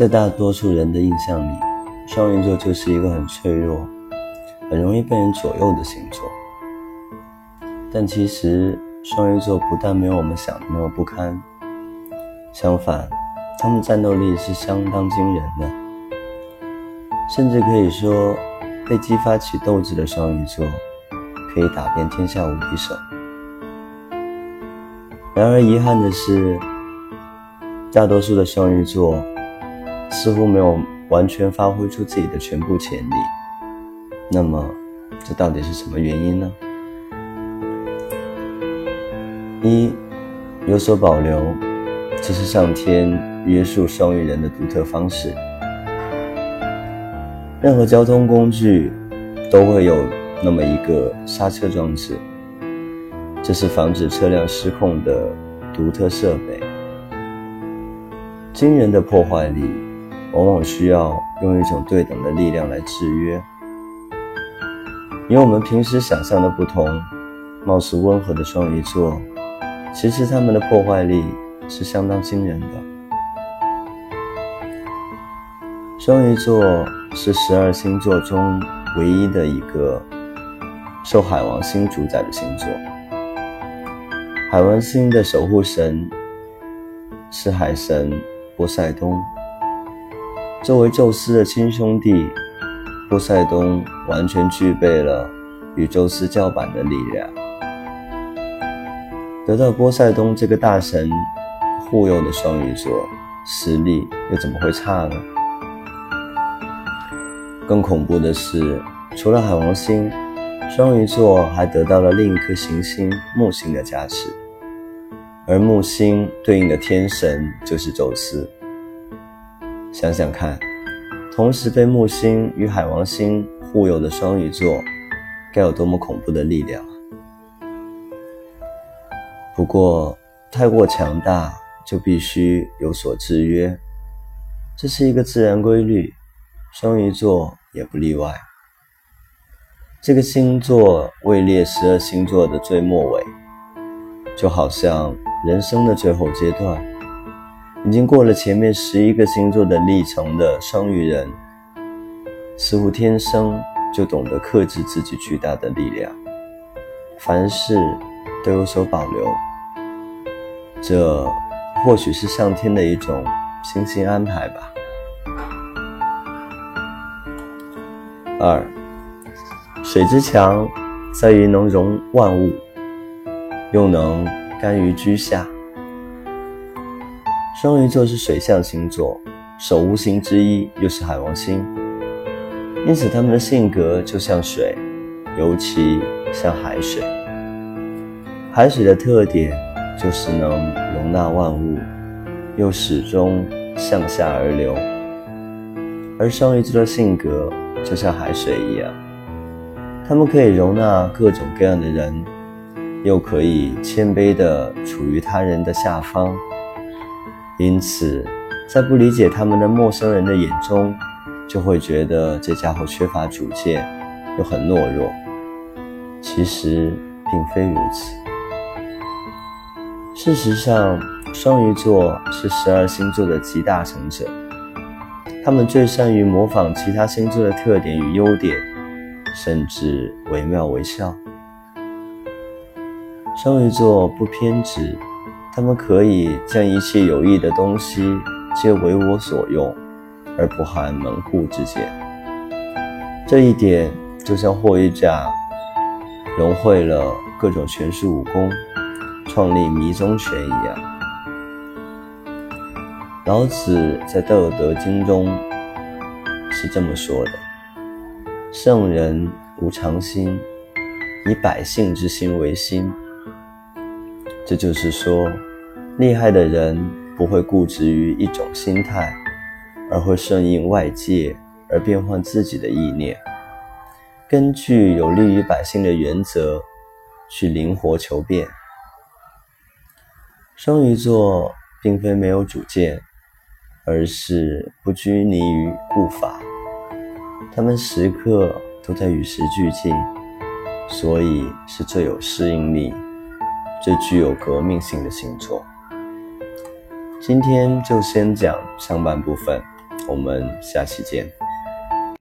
在大多数人的印象里，双鱼座就是一个很脆弱、很容易被人左右的星座。但其实，双鱼座不但没有我们想的那么不堪，相反，他们战斗力是相当惊人的，甚至可以说，被激发起斗志的双鱼座可以打遍天下无敌手。然而，遗憾的是，大多数的双鱼座。似乎没有完全发挥出自己的全部潜力，那么这到底是什么原因呢？一有所保留，这是上天约束双鱼人的独特方式。任何交通工具都会有那么一个刹车装置，这是防止车辆失控的独特设备。惊人的破坏力。往往需要用一种对等的力量来制约。与我们平时想象的不同，貌似温和的双鱼座，其实他们的破坏力是相当惊人的。双鱼座是十二星座中唯一的一个受海王星主宰的星座。海王星的守护神是海神波塞冬。作为宙斯的亲兄弟，波塞冬完全具备了与宙斯叫板的力量。得到波塞冬这个大神护佑的双鱼座，实力又怎么会差呢？更恐怖的是，除了海王星，双鱼座还得到了另一颗行星木星的加持，而木星对应的天神就是宙斯。想想看，同时被木星与海王星护佑的双鱼座，该有多么恐怖的力量！不过，太过强大就必须有所制约，这是一个自然规律，双鱼座也不例外。这个星座位列十二星座的最末尾，就好像人生的最后阶段。已经过了前面十一个星座的历程的双鱼人，似乎天生就懂得克制自己巨大的力量，凡事都有所保留。这或许是上天的一种精心安排吧。二，水之强在于能容万物，又能甘于居下。双鱼座是水象星座，守护星之一又是海王星，因此他们的性格就像水，尤其像海水。海水的特点就是能容纳万物，又始终向下而流。而双鱼座的性格就像海水一样，他们可以容纳各种各样的人，又可以谦卑地处于他人的下方。因此，在不理解他们的陌生人的眼中，就会觉得这家伙缺乏主见，又很懦弱。其实并非如此。事实上，双鱼座是十二星座的集大成者，他们最善于模仿其他星座的特点与优点，甚至惟妙惟肖。双鱼座不偏执。他们可以将一切有益的东西皆为我所用，而不含门户之见。这一点就像霍一甲融汇了各种权术武功，创立迷踪拳一样。老子在《道德经》中是这么说的：“圣人无常心，以百姓之心为心。”这就是说，厉害的人不会固执于一种心态，而会顺应外界而变换自己的意念，根据有利于百姓的原则去灵活求变。双鱼座并非没有主见，而是不拘泥于步伐，他们时刻都在与时俱进，所以是最有适应力。最具有革命性的星座。今天就先讲上半部分，我们下期见。